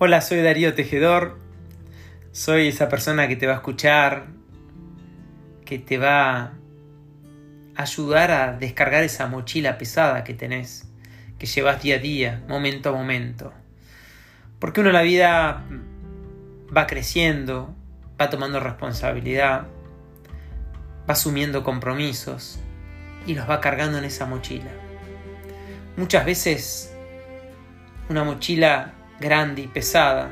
Hola, soy Darío Tejedor. Soy esa persona que te va a escuchar, que te va a ayudar a descargar esa mochila pesada que tenés, que llevas día a día, momento a momento. Porque uno la vida va creciendo, va tomando responsabilidad, va asumiendo compromisos y los va cargando en esa mochila. Muchas veces una mochila grande y pesada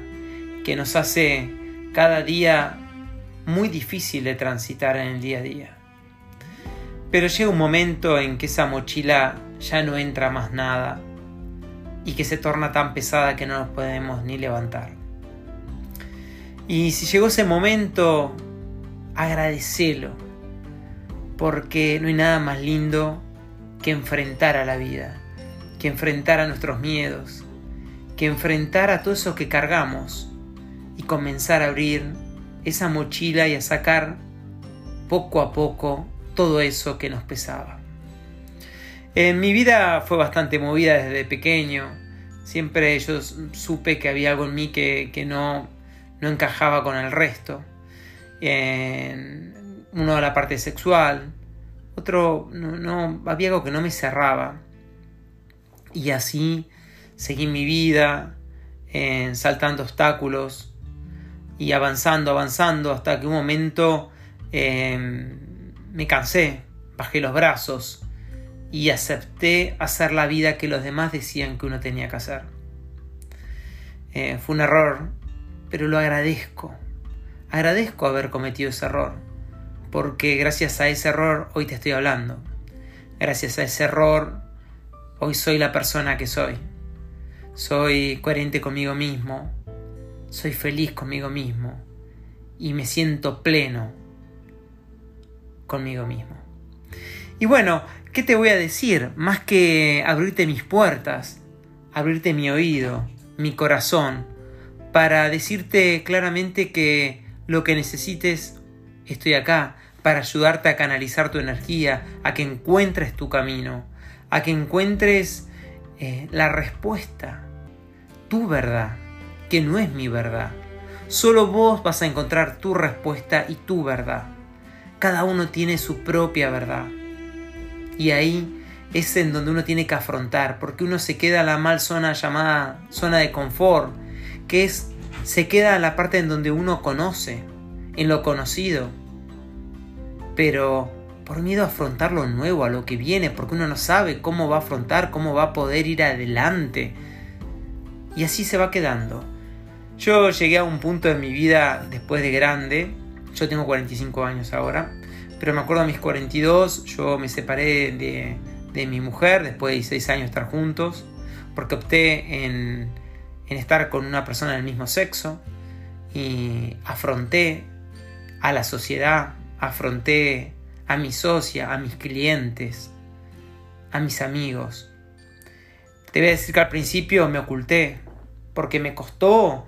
que nos hace cada día muy difícil de transitar en el día a día. Pero llega un momento en que esa mochila ya no entra más nada y que se torna tan pesada que no nos podemos ni levantar. Y si llegó ese momento, agradecelo, porque no hay nada más lindo que enfrentar a la vida, que enfrentar a nuestros miedos, que enfrentar a todo eso que cargamos y comenzar a abrir esa mochila y a sacar poco a poco todo eso que nos pesaba. En mi vida fue bastante movida desde pequeño. Siempre yo supe que había algo en mí que, no, no, encajaba con el resto. En, uno la parte sexual, otro no, no, había algo que no me cerraba. Y así seguí mi vida saltando obstáculos y avanzando, avanzando, hasta que un momento em, me cansé, bajé los brazos y acepté hacer la vida que los demás decían que uno tenía que hacer. Eh, fue un error, pero lo agradezco. Agradezco haber cometido ese error, porque gracias a ese error hoy te estoy hablando. Gracias a ese error hoy soy la persona que soy soy coherente conmigo mismo, soy feliz conmigo mismo y me siento pleno conmigo mismo. Y bueno, ¿qué te voy a decir? Más que abrirte mis puertas, abrirte mi oído, mi corazón, para decirte claramente que lo que necesites, estoy acá, para ayudarte a canalizar tu energía, a que encuentres tu camino, a que encuentres eh, la respuesta tu verdad, que no es mi verdad. Solo vos vas a encontrar tu respuesta y tu verdad. Cada uno tiene su propia verdad. Y ahí es en donde uno tiene que afrontar, porque uno se queda en la mal zona llamada zona de confort, que es se queda en la parte en donde uno conoce, en lo conocido. Pero por miedo a afrontar lo nuevo, a lo que viene, porque uno no sabe cómo va a afrontar, cómo va a poder ir adelante y así se va quedando. Yo llegué a un punto de mi vida después de grande, yo tengo 45 años ahora, pero me acuerdo a mis 42, yo me separé de, de mi mujer después de 16 años de estar juntos, porque opté en, en estar con una persona del mismo sexo y afronté a la sociedad, afronté a mi socia, a mis clientes, a mis amigos. Te voy a decir que al principio me oculté, porque me costó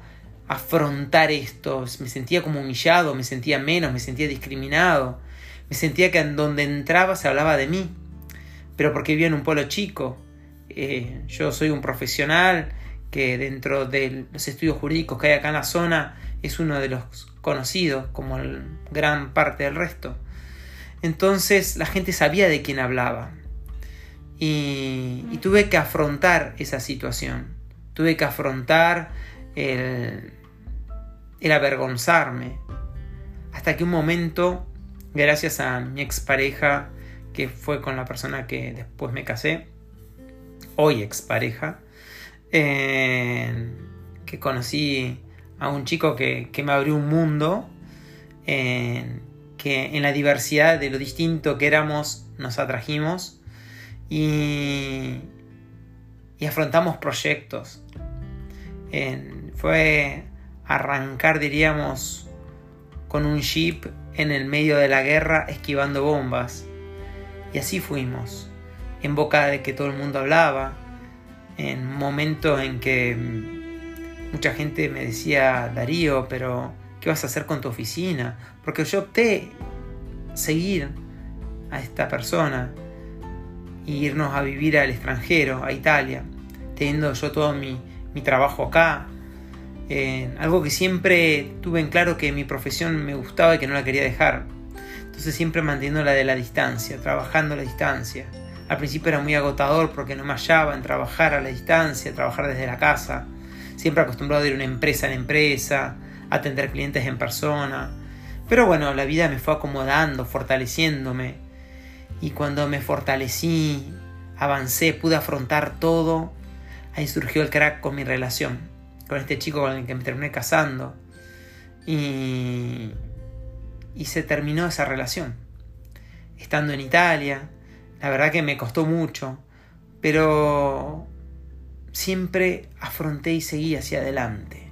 afrontar esto, me sentía como humillado, me sentía menos, me sentía discriminado, me sentía que en donde entraba se hablaba de mí, pero porque vivía en un pueblo chico, eh, yo soy un profesional que dentro de los estudios jurídicos que hay acá en la zona es uno de los conocidos como gran parte del resto. Entonces la gente sabía de quién hablaba. Y tuve que afrontar esa situación tuve que afrontar el, avergonzarme. Hasta que un momento, gracias a mi expareja, que fue con la persona que después me casé, hoy expareja, que conocí a un chico que, me abrió un mundo, que en la diversidad de lo distinto que éramos nos atrajimos y, y afrontamos proyectos. fue arrancar, diríamos, con un jeep en el medio de la guerra esquivando bombas. Y así fuimos, en boca de que todo el mundo hablaba, en momentos en que mucha gente me decía, Darío, pero ¿qué vas a hacer con tu oficina? Porque yo opté seguir a esta persona irnos a vivir al extranjero, a Italia, teniendo yo todo mi, trabajo acá. algo que siempre tuve en claro que mi profesión me gustaba y que no la quería dejar. Entonces siempre manteniendo la de la distancia, trabajando a la distancia. Al principio era muy agotador porque no me hallaba en trabajar a la distancia, trabajar desde la casa. Siempre acostumbrado a ir de una empresa en empresa, atender clientes en persona. Pero bueno, la vida me fue acomodando, fortaleciéndome. Y cuando me fortalecí, avancé, pude afrontar todo, ahí surgió el crack con mi relación, con este chico con el que me terminé casando. Y, y se terminó esa relación. Estando en Italia, la verdad que me costó mucho, pero siempre afronté y seguí hacia adelante.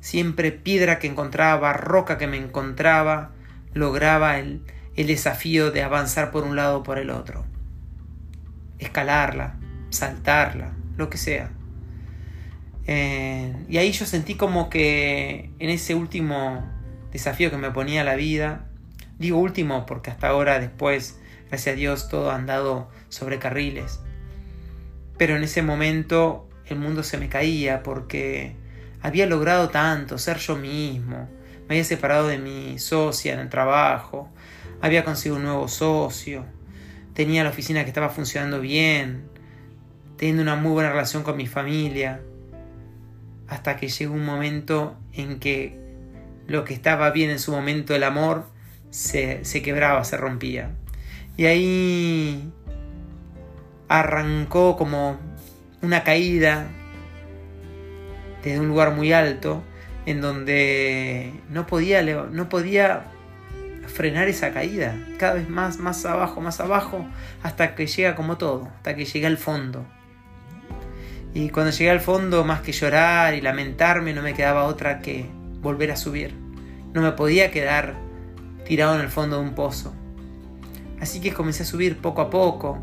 Siempre piedra que encontraba, roca que me encontraba, lograba el, el desafío de avanzar por un lado o por el otro. Escalarla, saltarla, lo que sea. Eh, y ahí yo sentí como que en ese último desafío que me ponía la vida, digo último porque hasta ahora después, gracias a Dios, todo ha andado sobre carriles. Pero en ese momento el mundo se me caía porque había logrado tanto, ser yo mismo, me había separado de mi socia en el trabajo, había conseguido un nuevo socio, tenía la oficina que estaba funcionando bien, teniendo una muy buena relación con mi familia, hasta que llegó un momento en que lo que estaba bien en su momento, el amor, se, se quebraba, se rompía. Y ahí arrancó como una caída desde un lugar muy alto en donde no podía, no podía frenar esa caída, cada vez más, más abajo, más abajo, hasta que llega como todo, hasta que llega al fondo. Y cuando llegué al fondo, más que llorar y lamentarme, no me quedaba otra que volver a subir. No me podía quedar tirado en el fondo de un pozo. Así que comencé a subir poco a poco.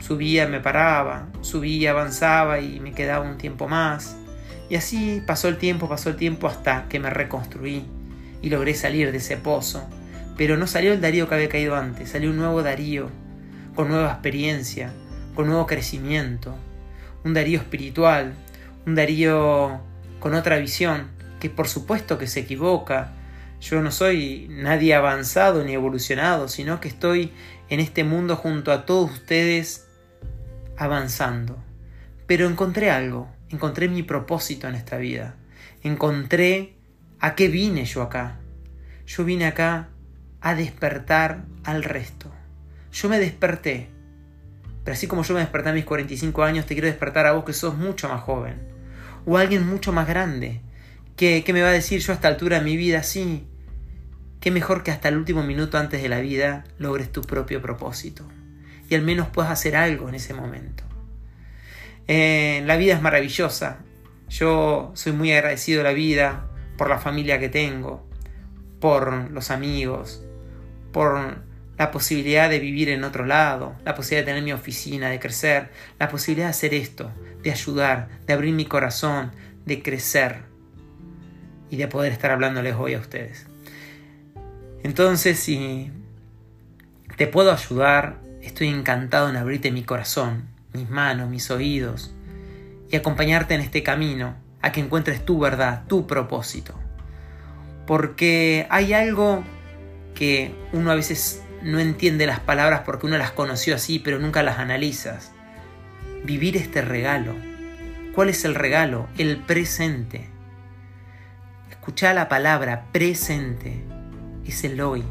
Subía, me paraba, subía, avanzaba y me quedaba un tiempo más. Y así pasó el tiempo, pasó el tiempo hasta que me reconstruí y logré salir de ese pozo. Pero no salió el Darío que había caído antes, salió un nuevo Darío, con nueva experiencia, con nuevo crecimiento, un Darío espiritual, un Darío con otra visión, que por supuesto que se equivoca. Yo no soy nadie avanzado ni evolucionado, sino que estoy en este mundo junto a todos ustedes avanzando. Pero encontré algo, encontré mi propósito en esta vida, encontré a qué vine yo acá. Yo vine acá a despertar al resto. Yo me desperté pero así como yo me desperté a mis 45 años, te quiero despertar a vos que sos mucho más joven. O alguien mucho más grande. Que, me va a decir yo a esta altura de mi vida, sí. Qué mejor que hasta el último minuto antes de la vida logres tu propio propósito. Y al menos puedas hacer algo en ese momento. Eh, la vida es maravillosa. Yo soy muy agradecido de la vida por la familia que tengo, por los amigos, por la posibilidad de vivir en otro lado, la posibilidad de tener mi oficina, de crecer, la posibilidad de hacer esto, de ayudar, de abrir mi corazón, de crecer y de poder estar hablándoles hoy a ustedes. Entonces, si te puedo ayudar, estoy encantado en abrirte mi corazón, mis manos, mis oídos y acompañarte en este camino a que encuentres tu verdad, tu propósito. Porque hay algo que uno a veces no entiende las palabras porque uno las conoció así, pero nunca las analizas. Vivir este regalo. ¿Cuál es el regalo? El presente. Escucha la palabra presente. Es el hoy.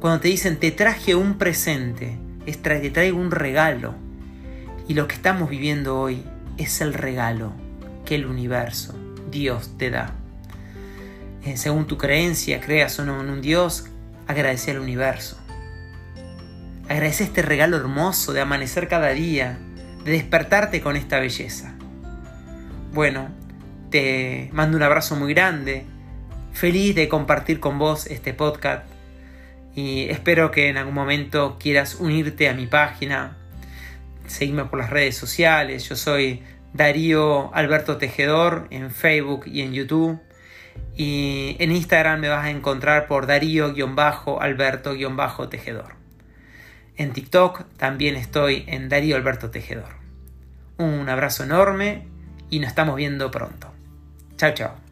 Cuando te dicen te traje un presente, es te traigo un regalo. Y lo que estamos viviendo hoy es el regalo que el universo, Dios, te da. Eh, según tu creencia, creas o no en un Dios, agradece al universo. Agradece este regalo hermoso de amanecer cada día, de despertarte con esta belleza. Bueno, te mando un abrazo muy grande, feliz de compartir con vos este podcast y espero que en algún momento quieras unirte a mi página, seguirme por las redes sociales, yo soy Darío Alberto Tejedor en Facebook y en YouTube. Y en Instagram me vas a encontrar por Darío-Alberto-Tejedor. En TikTok también estoy en Darío Alberto Tejedor. Un abrazo enorme y nos estamos viendo pronto. Chao, chao.